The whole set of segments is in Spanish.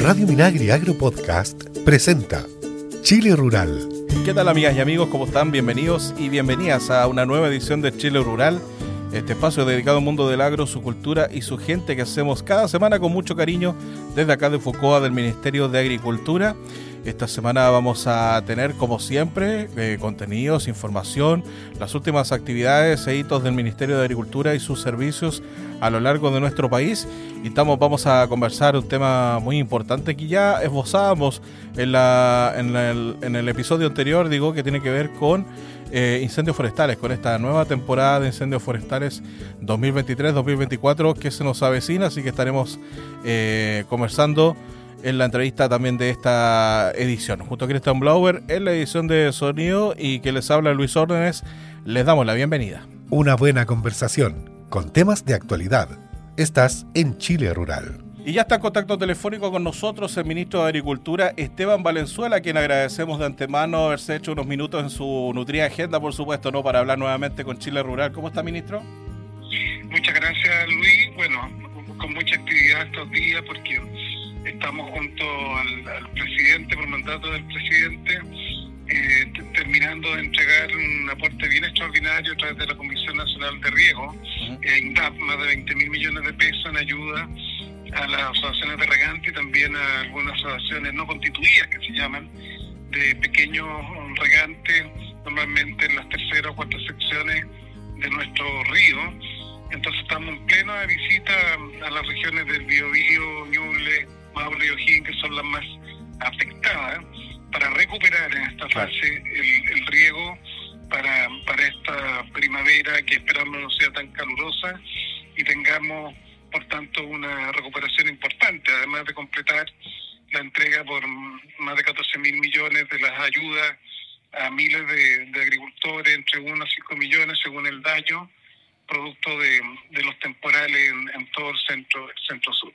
Radio Minagri Agro Podcast presenta Chile Rural. ¿Qué tal amigas y amigos? ¿Cómo están? Bienvenidos y bienvenidas a una nueva edición de Chile Rural, este espacio dedicado al mundo del agro, su cultura y su gente que hacemos cada semana con mucho cariño desde acá de Focoa del Ministerio de Agricultura. Esta semana vamos a tener, como siempre, eh, contenidos, información, las últimas actividades e hitos del Ministerio de Agricultura y sus servicios a lo largo de nuestro país. Y estamos, vamos a conversar un tema muy importante que ya esbozábamos en, la, en, en el episodio anterior, digo, que tiene que ver con eh, incendios forestales, con esta nueva temporada de incendios forestales 2023-2024 que se nos avecina, así que estaremos eh, conversando en la entrevista también de esta edición. Junto a Christian Blauer en la edición de sonido y que les habla Luis Órdenes, les damos la bienvenida. Una buena conversación con temas de actualidad. Estás en Chile Rural. Y ya está en contacto telefónico con nosotros el ministro de Agricultura, Esteban Valenzuela, a quien agradecemos de antemano haberse hecho unos minutos en su nutrida agenda, por supuesto, ¿no? Para hablar nuevamente con Chile Rural. ¿Cómo está, ministro? Muchas gracias, Luis. Bueno, con mucha actividad estos días porque estamos junto al, presidente, por mandato del presidente, eh, terminando de entregar un aporte bien extraordinario a través de la Comisión Nacional de Riego, uh más de 20 mil millones de pesos en ayuda a las asociaciones de regantes y también a algunas asociaciones no constituidas que se llaman, de pequeños regantes, normalmente en las terceras o cuartas secciones de nuestro río. Entonces estamos en plena visita a las regiones del Biobío, Ñuble, Maule y O'Higgins, que son las más afectadas, para recuperar en esta fase el, riego para, para esta primavera que esperamos no sea tan calurosa y tengamos, por tanto, una recuperación importante, además de completar la entrega por más de 14 mil millones de las ayudas a miles de, agricultores, entre 1 a 5 millones según el daño, producto de, los temporales en, todo centro, el centro sur.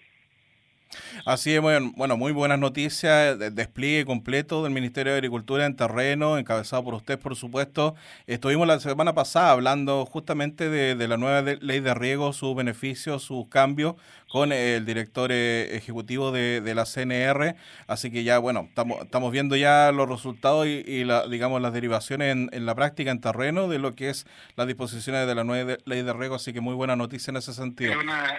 Así es, bueno, muy buenas noticias, despliegue completo del Ministerio de Agricultura en terreno, encabezado por usted, por supuesto. Estuvimos la semana pasada hablando justamente de, la nueva ley de riego, sus beneficios, sus cambios, con el director eh, ejecutivo de, la CNR. Así que ya, bueno, estamos, viendo ya los resultados y, la, digamos, las derivaciones en, la práctica, en terreno, de lo que es las disposiciones de la nueva ley de riego. Así que muy buena noticia en ese sentido. Una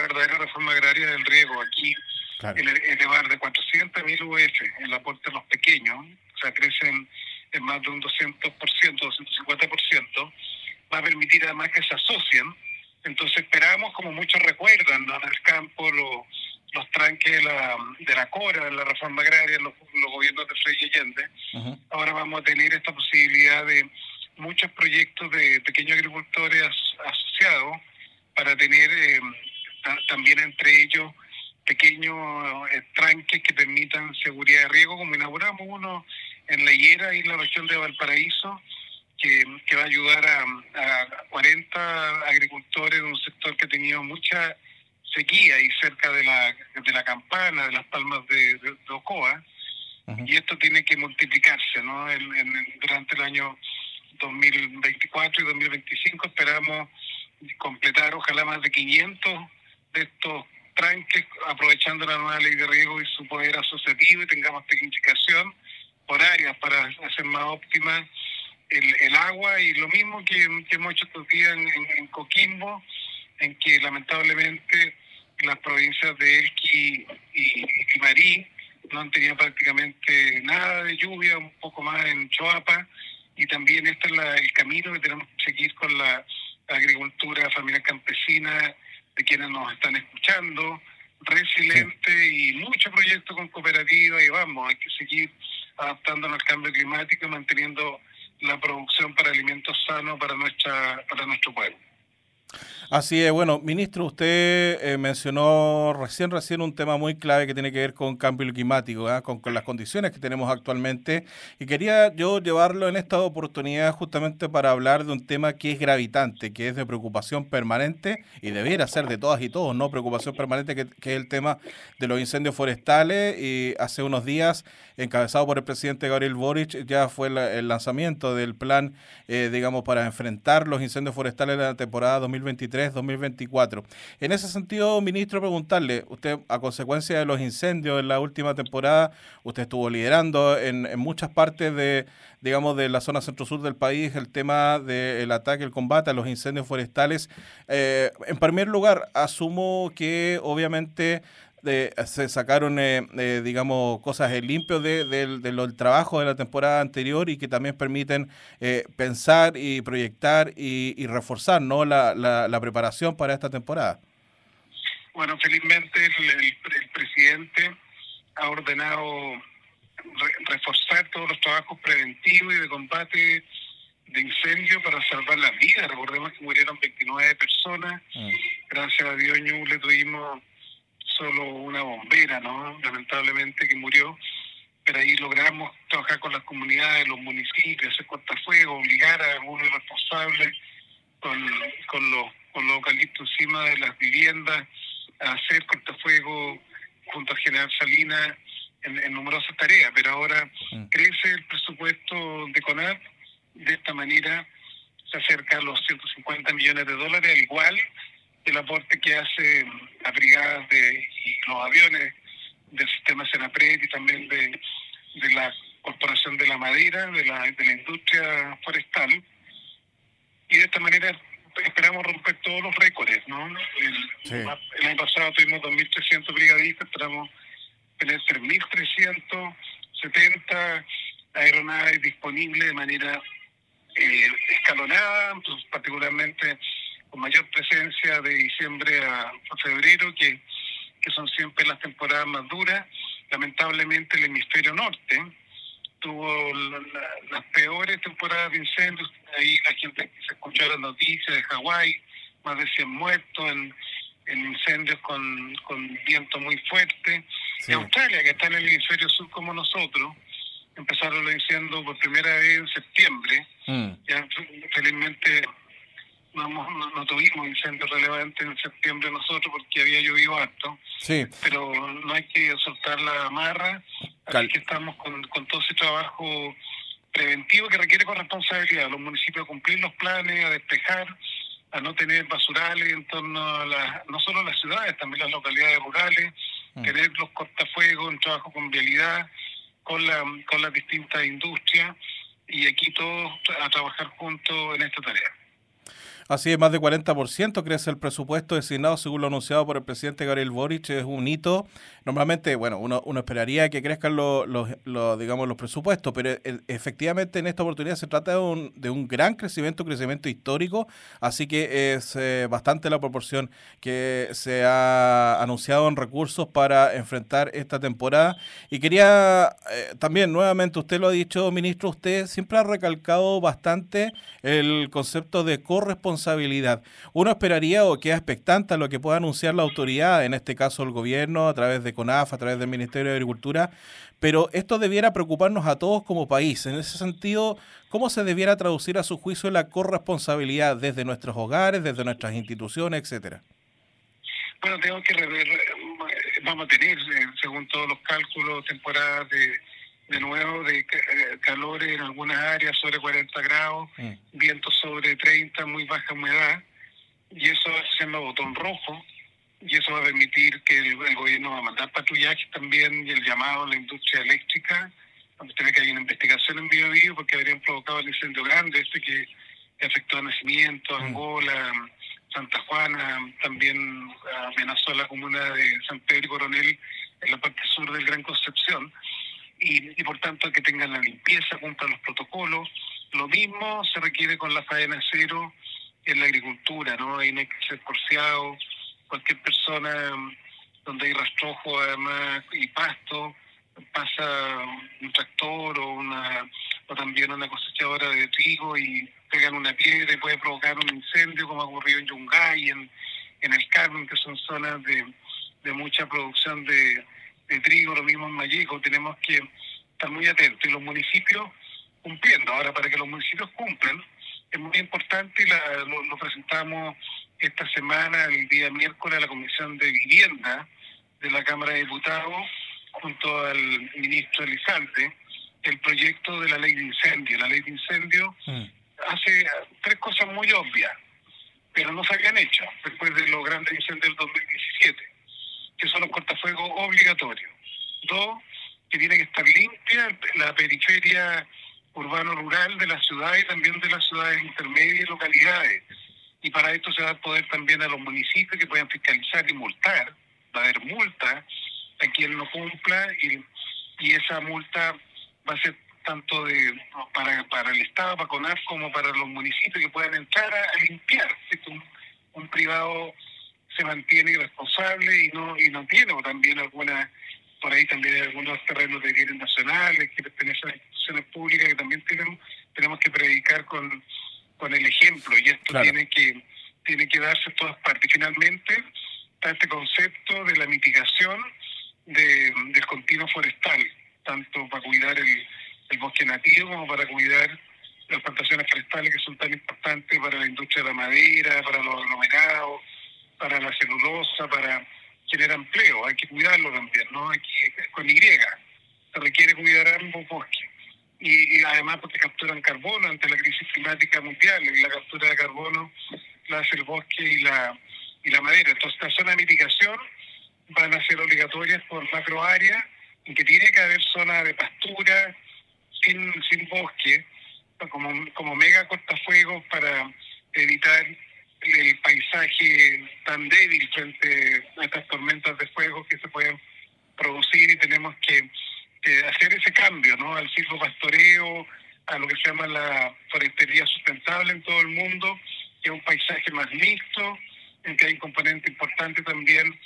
verdadera reforma agraria del riego aquí elevar de 400.000 UF el aporte a los pequeños, o sea, crecen en más de un 200%, 250%, va a permitir además que se asocien. Entonces esperamos, como muchos recuerdan, en el campo los tranques de la, de la CORA, de la reforma agraria, los, los gobiernos de Frei Allende. Ahora vamos a tener esta posibilidad de muchos proyectos de pequeños agricultores asociados para tener eh, también entre ellos pequeños tranques que permitan seguridad de riego, como inauguramos uno en La Higuera y la región de Valparaíso, que, va a ayudar a, a, 40 agricultores de un sector que ha tenido mucha sequía y cerca de la, de la campana, de las palmas de, Ocoa, y esto tiene que multiplicarse, ¿no? durante el año 2024 y 2025 esperamos completar ojalá más de 500 de estos tranques, aprovechando la nueva ley de riego y su poder asociativo y tengamos tecnificación por áreas para hacer más óptima el, agua. Y lo mismo que, hemos hecho estos días en, Coquimbo, en que lamentablemente las provincias de Elqui y, Marí no han tenido prácticamente nada de lluvia, un poco más en Choapa, y también este es el camino que tenemos que seguir con la agricultura familiar campesina de quienes nos están escuchando, resiliente y mucho proyecto con cooperativa y vamos, hay que seguir adaptándonos al cambio climático y manteniendo la producción para alimentos sanos para nuestra para nuestro pueblo. Así es, bueno, ministro, usted eh, mencionó recién, recién un tema muy clave que tiene que ver con cambio climático, ¿ah? con, las condiciones que tenemos actualmente, y quería yo llevarlo en esta oportunidad justamente para hablar de un tema que es gravitante, que es de preocupación permanente, y debiera ser de todas y todos, ¿no? Preocupación permanente, que, es el tema de los incendios forestales, y hace unos días, encabezado por el presidente Gabriel Boric, ya fue el lanzamiento del plan, eh, digamos, para enfrentar los incendios forestales de la temporada 2023 2023-2024. En ese sentido, ministro, preguntarle, usted a consecuencia de los incendios en la última temporada, usted estuvo liderando en, muchas partes de, digamos, de la zona centro-sur del país el tema del ataque, el combate a los incendios forestales. Eh, en primer lugar, asumo que obviamente se sacaron, eh, eh, digamos, cosas en limpio de, del trabajo de la temporada anterior y que también permiten eh, pensar y proyectar y, reforzar ¿no? La, la, preparación para esta temporada. Bueno, felizmente el, presidente ha ordenado reforzar todos los trabajos preventivos y de combate de incendio para salvar las vidas. Recordemos que murieron 29 personas. Mm. Gracias a Dios, le tuvimos solo una bombera, ¿no? Lamentablemente que murió, pero ahí logramos trabajar con las comunidades, los municipios, hacer cortafuegos, obligar a algunos responsables con, con los con los eucaliptos encima de las viviendas a hacer cortafuegos junto a General Salinas en, numerosas tareas, pero ahora mm. crece el presupuesto de CONAP, de esta manera se acerca a los 150 millones de dólares, al igual el aporte que hace las brigadas de, y los aviones del sistema Senapred y también de, de la Corporación de la Madera, de la, de la industria forestal. Y de esta manera esperamos romper todos los récords, ¿no? El, el año pasado tuvimos 2.300 brigadistas, esperamos tener 3.370 aeronaves disponibles de manera eh, escalonada, pues, particularmente con mayor presencia de diciembre a, febrero, que, que son siempre las temporadas más duras. Lamentablemente el hemisferio norte tuvo las peores temporadas de incendios. Ahí la gente se escuchó las noticias de Hawái, más de 100 muertos en, en incendios con, con viento muy fuerte. Y Australia, que está en el hemisferio sur como nosotros, empezaron los incendios por primera vez en septiembre. Mm. Ya felizmente no, no, tuvimos incendios relevantes en septiembre nosotros porque había llovido harto. Sí. Pero no hay que soltar la amarra. Así que estamos con, con todo ese trabajo preventivo que requiere corresponsabilidad. Los municipios a cumplir los planes, a despejar, a no tener basurales en torno a las, no solo las ciudades, también las localidades rurales, mm. tener los cortafuegos, un trabajo con vialidad, con, la, con las distintas industrias y aquí todos a trabajar juntos en esta tarea. Así es, más de 40% crece el presupuesto designado según lo anunciado por el presidente Gabriel Boric. Es un hito. Normalmente, bueno, uno, uno esperaría que crezcan los, los, digamos, los presupuestos, pero e, efectivamente en esta oportunidad se trata de un, de un gran crecimiento, crecimiento histórico. Así que es eh, bastante la proporción que se ha anunciado en recursos para enfrentar esta temporada. Y quería eh, también, nuevamente, usted lo ha dicho, ministro, usted siempre ha recalcado bastante el concepto de corresponsabilidad responsabilidad. Uno esperaría o queda expectante a lo que pueda anunciar la autoridad, en este caso el gobierno, a través de CONAF, a través del Ministerio de Agricultura, pero esto debiera preocuparnos a todos como país. En ese sentido, ¿cómo se debiera traducir a su juicio la corresponsabilidad desde nuestros hogares, desde nuestras instituciones, etcétera? Bueno, tengo que rever, vamos a tener, eh, según todos los cálculos, temporadas de de nuevo de eh, calor en algunas áreas sobre 40 grados, mm. viento sobre 30, muy baja humedad, y eso va siendo botón rojo, y eso va a permitir que el, gobierno va a mandar patrullaje también y el llamado a la industria eléctrica, donde se ve que hay una investigación en Bio, Bio porque habrían provocado el incendio grande este que, afectó a Nacimiento, mm. Angola, Santa Juana, también amenazó a la comuna de San Pedro y Coronel en la parte sur del Gran Concepción y, por tanto que tengan la limpieza, cumplan los protocolos. Lo mismo se requiere con la faena cero en la agricultura, ¿no? Ahí no hay que ser porciado. Cualquier persona donde hay rastrojo además y pasto, pasa un tractor o una o también una cosechadora de trigo y pegan una piedra y puede provocar un incendio como ha ocurrido en Yungay, en, en el Carmen, que son zonas de, de mucha producción de, de trigo, lo mismo en Mayeco, tenemos que estar muy atentos y los municipios cumpliendo. Ahora, para que los municipios cumplan, es muy importante y lo, presentamos esta semana, el día miércoles, a la Comisión de Vivienda de la Cámara de Diputados, junto al ministro Elizalde, el proyecto de la ley de incendio. La ley de incendio mm. hace tres cosas muy obvias. pero no se habían hecho después de los grandes incendios del 2017, que son los cortafuegos obligatorios. Dos, que tiene que estar limpia la periferia urbano-rural de la ciudad y también de las ciudades intermedias y localidades. Y para esto se va a poder también a los municipios que puedan fiscalizar y multar. Va a haber multa a quien no cumpla y, y esa multa va a ser tanto de para, para el Estado, para CONAF, como para los municipios que puedan entrar a, limpiar. Un, un privado se mantiene irresponsable y no y no tiene, o también alguna por ahí también hay algunos terrenos de bienes nacionales que pertenecen a instituciones públicas que también tenemos tenemos que predicar con, con el ejemplo y esto tiene que tiene que darse en todas partes. Finalmente está este concepto de la mitigación de, del continuo forestal, tanto para cuidar el, el bosque nativo como para cuidar las plantaciones forestales que son tan importantes para la industria de la madera, para los aglomerados, para generar empleo. Hay que cuidarlo también, ¿no? Con Y. Se requiere cuidar ambos bosques. Y, además porque capturan carbono ante la crisis climática mundial. Y la captura de carbono la hace el bosque y la, y la madera. Entonces, las zonas de mitigación van a ser obligatorias por macro área y que tiene que haber zonas de pastura, sin, sin bosque, como, como mega cortafuegos para evitar el paisaje tan débil frente a estas tormentas de fuego que se pueden producir y tenemos que, hacer ese cambio ¿no? al pastoreo a lo que se llama la forestería sustentable en todo el mundo, que es un paisaje más mixto, en que hay un componente importante también,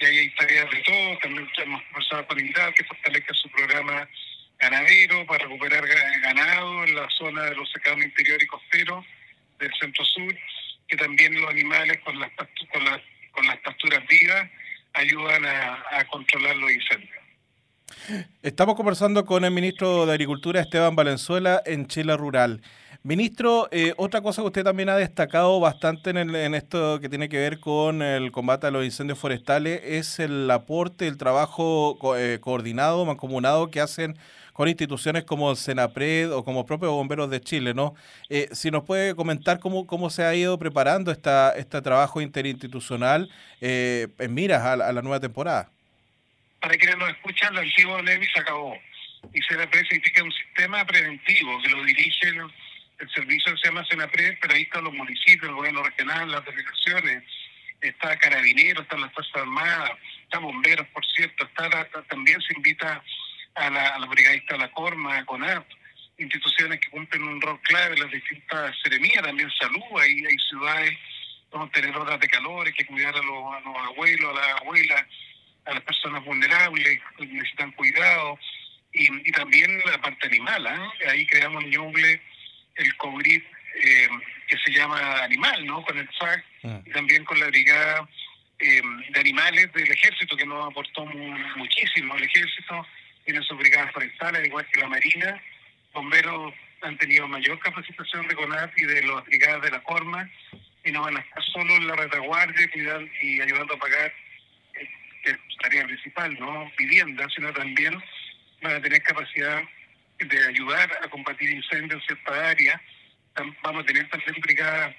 y ahí hay tareas de todos, también hemos conversado con INDAL, que fortalezca su programa ganadero para recuperar ganado en la zona de los secados interior y costeros del centro sur, que también los animales con las, con las, con las pasturas vivas ayudan a, controlar los incendios. Estamos conversando con el ministro de Agricultura, Esteban Valenzuela, en Chile Rural. Ministro, eh, otra cosa que usted también ha destacado bastante en, en, esto que tiene que ver con el combate a los incendios forestales es el aporte, el trabajo eh, coordinado, mancomunado que hacen con instituciones como el Senapred o como propios bomberos de Chile, ¿no? Eh, si nos puede comentar cómo, cómo se ha ido preparando esta, este trabajo interinstitucional eh, en miras a, la nueva temporada. Para quienes nos escuchan, el antiguo NEMI se acabó. Y Senapred significa un sistema preventivo que lo dirige el, servicio que se llama Senapred, pero ahí están los municipios, el gobierno regional, las delegaciones, está Carabineros, están las Fuerzas Armadas, está Bomberos, por cierto, está, también se invita a la, a la brigadista La Corma, a CONAP, instituciones que cumplen un rol clave, las distintas seremías, también salud, ahí hay ciudades donde tener horas de calor, hay que cuidar a los, a los abuelos, a las abuelas, a las personas vulnerables que necesitan cuidado, y, y también la parte animal, ¿eh? ahí creamos en Ñuble el COBRID eh, que se llama Animal, ¿no? Con el SAC, ah. y también con la brigada eh, de animales del ejército que nos aportó muchísimo. El ejército tiene sus brigadas forestales, igual que la Marina. Bomberos han tenido mayor capacitación de CONAF y de las brigadas de la Corma y no van a estar solo en la retaguardia y ayudando a pagar, eh, que es tarea principal, no vivienda, sino también van a tener capacidad de ayudar a combatir incendios en cierta área. Vamos a tener también brigadas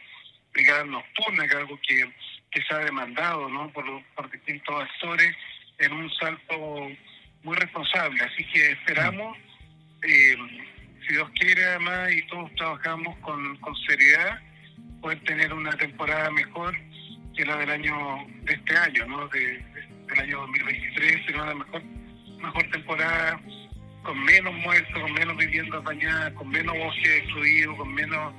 brigadas nocturnas, que es algo que, que se ha demandado ¿no? por, por distintos actores en un salto muy responsable. Así que esperamos, eh, si Dios quiere además y todos trabajamos con, con seriedad, poder tener una temporada mejor que la del año de este año, ¿no? De, del año 2023, será una mejor, mejor temporada con menos muertos, con menos viviendas dañadas, con menos bosques destruidos, con menos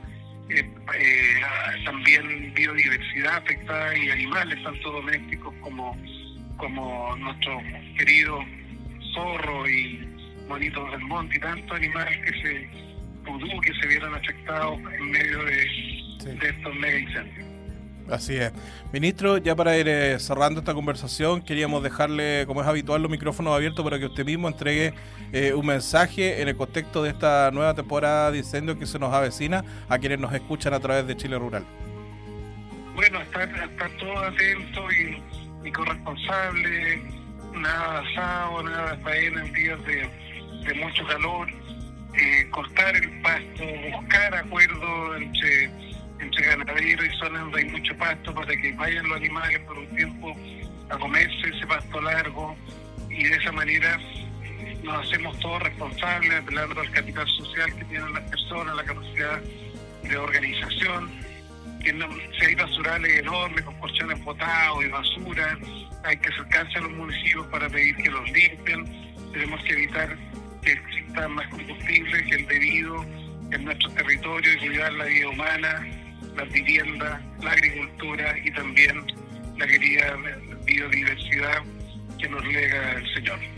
eh, eh, también biodiversidad afectada y animales, tanto domésticos como, como nuestros queridos zorro y monitos del monte y tantos animales que se pudo que se vieron afectados en medio de, estos mega incendios. Así es. Ministro, ya para ir eh, cerrando esta conversación, queríamos dejarle, como es habitual, los micrófonos abiertos para que usted mismo entregue eh, un mensaje en el contexto de esta nueva temporada de incendios que se nos avecina a quienes nos escuchan a través de Chile Rural. Bueno, estar, estar todo atento y, y corresponsable nada asado, nada de faena en días de, mucho calor, eh, cortar el pasto, buscar acuerdos entre entre ganaderos y zonas donde hay mucho pasto para que vayan los animales por un tiempo a comerse ese pasto largo. Y de esa manera nos hacemos todos responsables, apelando al capital social que tienen las personas, la capacidad de organización, que no, si hay basurales enormes con porciones botados y basura, hay que acercarse a los municipios para pedir que los limpien, tenemos que evitar que exista más combustible que el debido en nuestro territorio y cuidar la vida humana, las viviendas, la agricultura y también la querida biodiversidad que nos lega el Señor.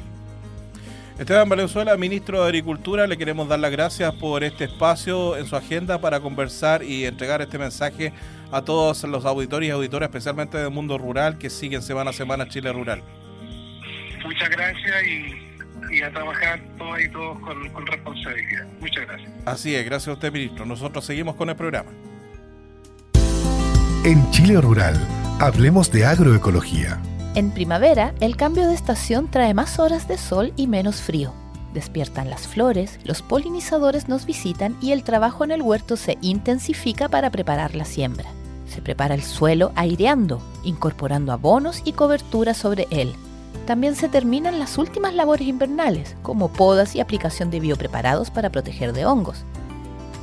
Esteban Valenzuela, ministro de Agricultura, le queremos dar las gracias por este espacio en su agenda para conversar y entregar este mensaje a todos los auditores y auditoras, especialmente del mundo rural, que siguen semana a semana Chile Rural. Muchas gracias y, a trabajar todos y todos con, con responsabilidad. Muchas gracias. Así es, gracias a usted, ministro. Nosotros seguimos con el programa. En Chile Rural, hablemos de agroecología. En primavera, el cambio de estación trae más horas de sol y menos frío. Despiertan las flores, los polinizadores nos visitan y el trabajo en el huerto se intensifica para preparar la siembra. Se prepara el suelo aireando, incorporando abonos y cobertura sobre él. También se terminan las últimas labores invernales, como podas y aplicación de biopreparados para proteger de hongos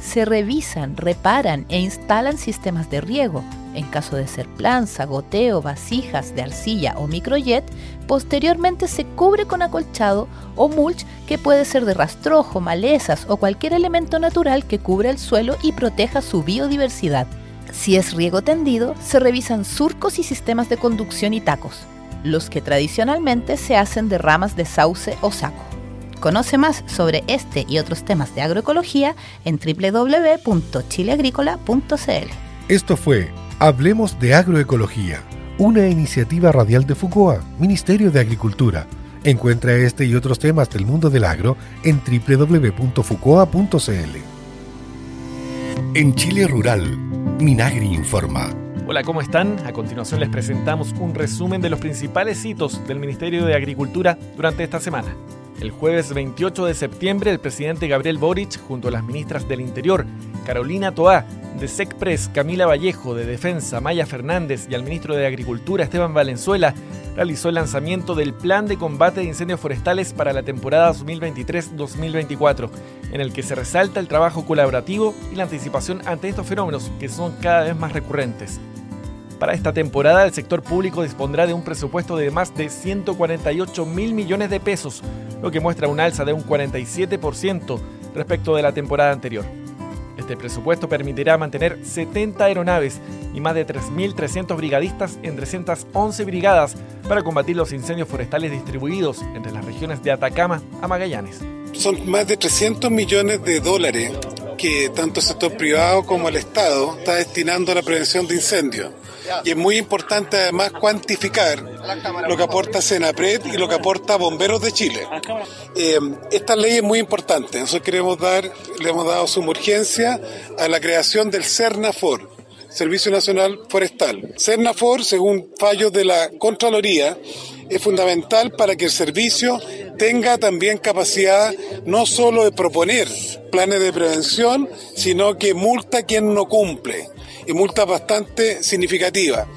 se revisan, reparan e instalan sistemas de riego. En caso de ser planza, goteo, vasijas de arcilla o microjet, posteriormente se cubre con acolchado o mulch que puede ser de rastrojo, malezas o cualquier elemento natural que cubra el suelo y proteja su biodiversidad. Si es riego tendido, se revisan surcos y sistemas de conducción y tacos, los que tradicionalmente se hacen de ramas de sauce o saco. Conoce más sobre este y otros temas de agroecología en www.chileagrícola.cl. Esto fue Hablemos de Agroecología, una iniciativa radial de FUCOA, Ministerio de Agricultura. Encuentra este y otros temas del mundo del agro en www.fucoa.cl. En Chile Rural, Minagri informa. Hola, ¿cómo están? A continuación les presentamos un resumen de los principales hitos del Ministerio de Agricultura durante esta semana. El jueves 28 de septiembre, el presidente Gabriel Boric, junto a las ministras del Interior, Carolina Toá, de SECPRES, Camila Vallejo, de Defensa, Maya Fernández y al ministro de Agricultura, Esteban Valenzuela, realizó el lanzamiento del Plan de Combate de Incendios Forestales para la temporada 2023-2024, en el que se resalta el trabajo colaborativo y la anticipación ante estos fenómenos que son cada vez más recurrentes. Para esta temporada, el sector público dispondrá de un presupuesto de más de 148 mil millones de pesos, lo que muestra un alza de un 47% respecto de la temporada anterior. Este presupuesto permitirá mantener 70 aeronaves y más de 3.300 brigadistas en 311 brigadas para combatir los incendios forestales distribuidos entre las regiones de Atacama a Magallanes. Son más de 300 millones de dólares que tanto el sector privado como el Estado está destinando a la prevención de incendios. Y es muy importante además cuantificar lo que aporta Senapred y lo que aporta Bomberos de Chile. Eh, esta ley es muy importante. Nosotros queremos dar, le hemos dado suma urgencia a la creación del CERNAFOR, Servicio Nacional Forestal. CERNAFOR, según fallos de la Contraloría, es fundamental para que el servicio tenga también capacidad no solo de proponer planes de prevención, sino que multa a quien no cumple y multas bastante significativas.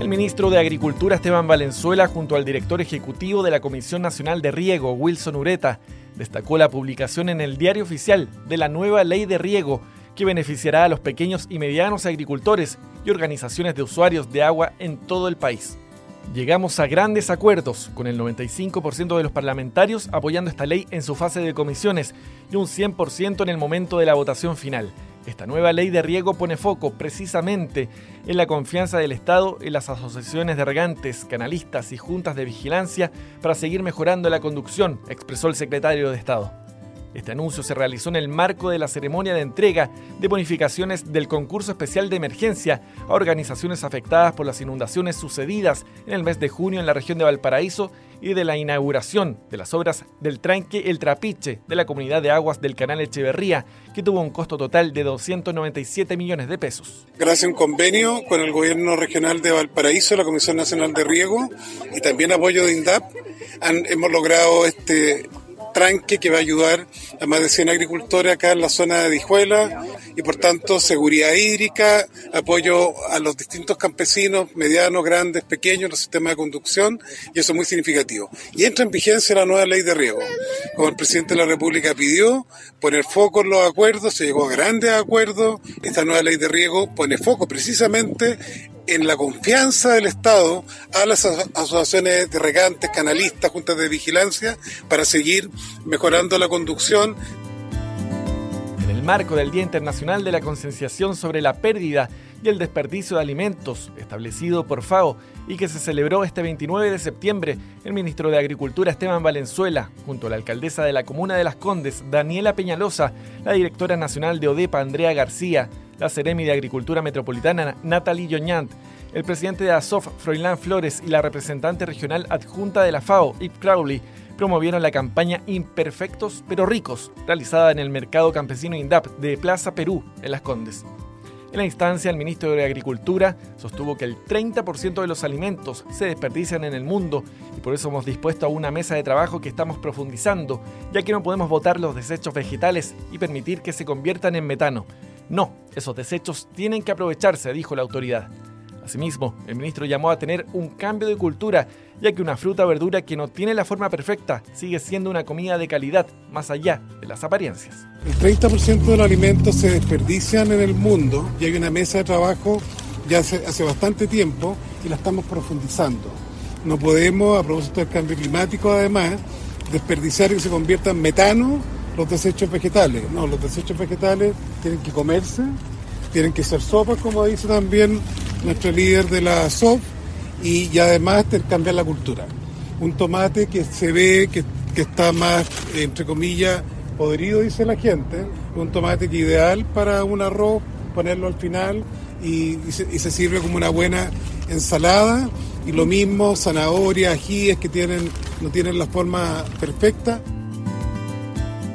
El ministro de Agricultura Esteban Valenzuela junto al director ejecutivo de la Comisión Nacional de Riego, Wilson Ureta, destacó la publicación en el diario oficial de la nueva ley de riego que beneficiará a los pequeños y medianos agricultores y organizaciones de usuarios de agua en todo el país. Llegamos a grandes acuerdos, con el 95% de los parlamentarios apoyando esta ley en su fase de comisiones y un 100% en el momento de la votación final. Esta nueva ley de riego pone foco precisamente en la confianza del Estado en las asociaciones de regantes, canalistas y juntas de vigilancia para seguir mejorando la conducción, expresó el secretario de Estado. Este anuncio se realizó en el marco de la ceremonia de entrega de bonificaciones del concurso especial de emergencia a organizaciones afectadas por las inundaciones sucedidas en el mes de junio en la región de Valparaíso y de la inauguración de las obras del tranque El Trapiche de la comunidad de aguas del canal Echeverría, que tuvo un costo total de 297 millones de pesos. Gracias a un convenio con el gobierno regional de Valparaíso, la Comisión Nacional de Riego y también apoyo de INDAP, hemos logrado este tranque que va a ayudar a más de 100 agricultores acá en la zona de Dijuela y por tanto seguridad hídrica, apoyo a los distintos campesinos, medianos, grandes, pequeños, los sistemas de conducción y eso es muy significativo. Y entra en vigencia la nueva ley de riego. Como el presidente de la República pidió, poner foco en los acuerdos, se llegó a grandes acuerdos, esta nueva ley de riego pone foco precisamente en la confianza del Estado a las asociaciones de regantes, canalistas, juntas de vigilancia, para seguir mejorando la conducción. En el marco del Día Internacional de la Concienciación sobre la Pérdida y el Desperdicio de Alimentos, establecido por FAO y que se celebró este 29 de septiembre, el ministro de Agricultura Esteban Valenzuela, junto a la alcaldesa de la Comuna de Las Condes, Daniela Peñalosa, la directora nacional de ODEPA, Andrea García, la Seremi de Agricultura Metropolitana, Natalie Yoñant, el presidente de ASOF, Froilán Flores, y la representante regional adjunta de la FAO, Ip Crowley, promovieron la campaña Imperfectos pero ricos, realizada en el mercado campesino INDAP de Plaza Perú, en Las Condes. En la instancia, el ministro de Agricultura sostuvo que el 30% de los alimentos se desperdician en el mundo y por eso hemos dispuesto a una mesa de trabajo que estamos profundizando, ya que no podemos botar los desechos vegetales y permitir que se conviertan en metano. No, esos desechos tienen que aprovecharse, dijo la autoridad. Asimismo, el ministro llamó a tener un cambio de cultura, ya que una fruta o verdura que no tiene la forma perfecta sigue siendo una comida de calidad, más allá de las apariencias. El 30% de los alimentos se desperdician en el mundo y hay una mesa de trabajo ya hace, hace bastante tiempo y la estamos profundizando. No podemos, a propósito del cambio climático, además, desperdiciar y que se convierta en metano los desechos vegetales. No, los desechos vegetales tienen que comerse, tienen que ser sopas, como dice también nuestro líder de la SOP, y, además cambiar la cultura. Un tomate que se ve que, está más, entre comillas, podrido, dice la gente, un tomate que ideal para un arroz, ponerlo al final y, se, y sirve como una buena ensalada. Y lo mismo, zanahorias, ajíes que tienen, no tienen la forma perfecta,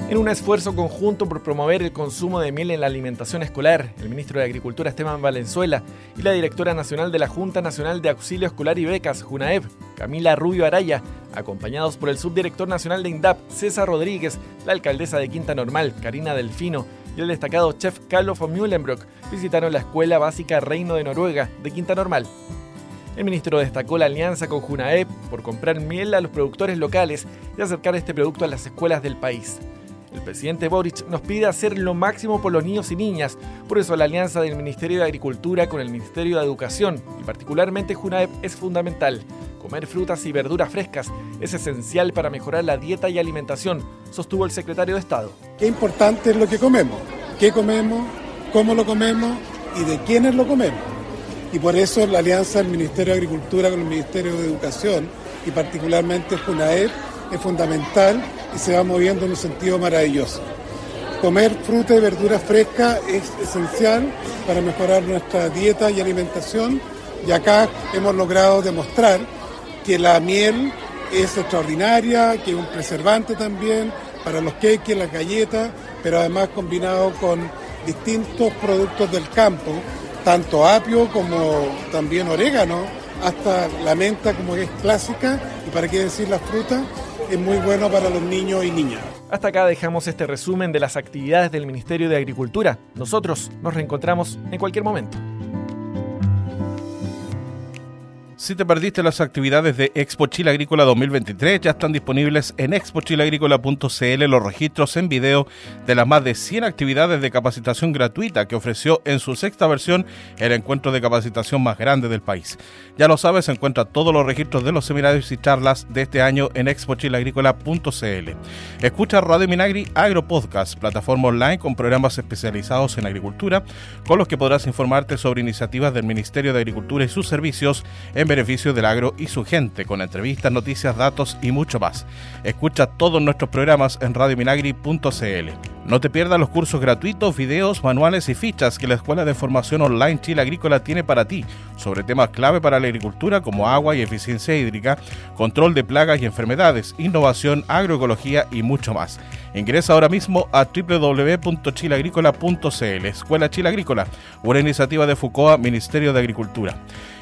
en un esfuerzo conjunto por promover el consumo de miel en la alimentación escolar, el ministro de Agricultura Esteban Valenzuela y la directora nacional de la Junta Nacional de Auxilio Escolar y Becas, JUNAEB, Camila Rubio Araya, acompañados por el subdirector nacional de INDAP, César Rodríguez, la alcaldesa de Quinta Normal, Karina Delfino, y el destacado chef Carlos von Mühlenbrock, visitaron la Escuela Básica Reino de Noruega de Quinta Normal. El ministro destacó la alianza con JUNAEB por comprar miel a los productores locales y acercar este producto a las escuelas del país. El presidente Boric nos pide hacer lo máximo por los niños y niñas, por eso la alianza del Ministerio de Agricultura con el Ministerio de Educación y particularmente JUNAEP es fundamental. Comer frutas y verduras frescas es esencial para mejorar la dieta y alimentación, sostuvo el secretario de Estado. Qué importante es lo que comemos, qué comemos, cómo lo comemos y de quiénes lo comemos. Y por eso la alianza del Ministerio de Agricultura con el Ministerio de Educación y particularmente JUNAEP es fundamental y se va moviendo en un sentido maravilloso. Comer fruta y verduras frescas es esencial para mejorar nuestra dieta y alimentación y acá hemos logrado demostrar que la miel es extraordinaria, que es un preservante también para los cakes, las galletas, pero además combinado con distintos productos del campo, tanto apio como también orégano, hasta la menta como es clásica, y para qué decir las frutas, es muy bueno para los niños y niñas. Hasta acá dejamos este resumen de las actividades del Ministerio de Agricultura. Nosotros nos reencontramos en cualquier momento. Si te perdiste las actividades de Expo Chile Agrícola 2023, ya están disponibles en expochileagrícola.cl los registros en video de las más de 100 actividades de capacitación gratuita que ofreció en su sexta versión el encuentro de capacitación más grande del país. Ya lo sabes, encuentra todos los registros de los seminarios y charlas de este año en expochileagrícola.cl. Escucha Radio Minagri Agro Podcast, plataforma online con programas especializados en agricultura, con los que podrás informarte sobre iniciativas del Ministerio de Agricultura y sus servicios en beneficio del agro y su gente, con entrevistas, noticias, datos y mucho más. Escucha todos nuestros programas en radiominagri.cl. No te pierdas los cursos gratuitos, videos, manuales y fichas que la Escuela de Formación Online Chile Agrícola tiene para ti sobre temas clave para la agricultura como agua y eficiencia hídrica, control de plagas y enfermedades, innovación, agroecología y mucho más. Ingresa ahora mismo a www.chileagrícola.cl, Escuela Chile Agrícola, una iniciativa de FUCOA, Ministerio de Agricultura.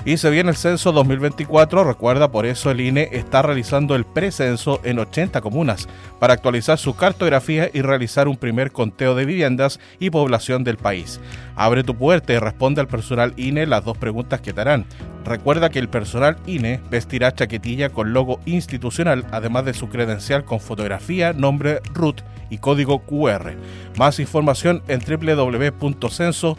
Y se viene el censo 2024, recuerda, por eso el INE está realizando el precenso en 80 comunas para actualizar su cartografía y realizar un primer conteo de viviendas y población del país. Abre tu puerta y responde al personal INE las dos preguntas que te harán. Recuerda que el personal INE vestirá chaquetilla con logo institucional, además de su credencial con fotografía, nombre, RUT y código QR. Más información en www.censo.cl.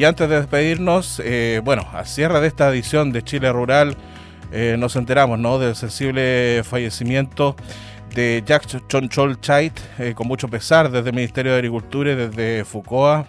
Y antes de despedirnos, eh, bueno, a cierre de esta edición de Chile Rural, eh, nos enteramos ¿no? del sensible fallecimiento de Jack Chonchol Chait, eh, con mucho pesar desde el Ministerio de Agricultura y desde Foucault.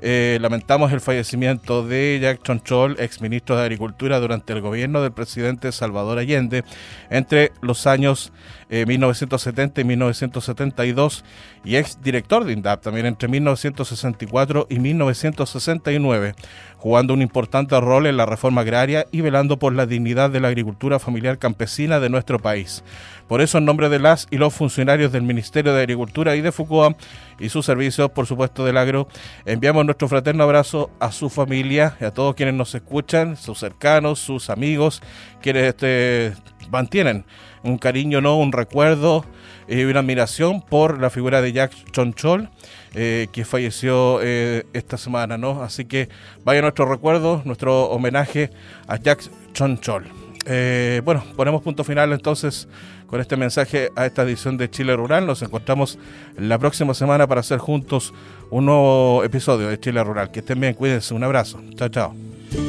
Eh, lamentamos el fallecimiento de Jack Chonchol, ex ministro de Agricultura durante el gobierno del presidente Salvador Allende entre los años 1970 y 1972 y ex director de INDAP también entre 1964 y 1969, jugando un importante rol en la reforma agraria y velando por la dignidad de la agricultura familiar campesina de nuestro país. Por eso, en nombre de las y los funcionarios del Ministerio de Agricultura y de Foucault y sus servicios, por supuesto, del agro, enviamos nuestro fraterno abrazo a su familia y a todos quienes nos escuchan, sus cercanos, sus amigos, quienes este, mantienen un cariño, no un recuerdo y una admiración por la figura de Jack Chonchol, eh, que falleció eh, esta semana, ¿no? Así que vaya nuestro recuerdo, nuestro homenaje a Jack Chonchol. Eh, bueno, ponemos punto final entonces con este mensaje a esta edición de Chile Rural. Nos encontramos la próxima semana para hacer juntos un nuevo episodio de Chile Rural. Que estén bien, cuídense. Un abrazo. Chao, chao.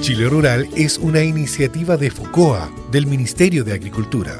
Chile Rural es una iniciativa de FUCOA, del Ministerio de Agricultura.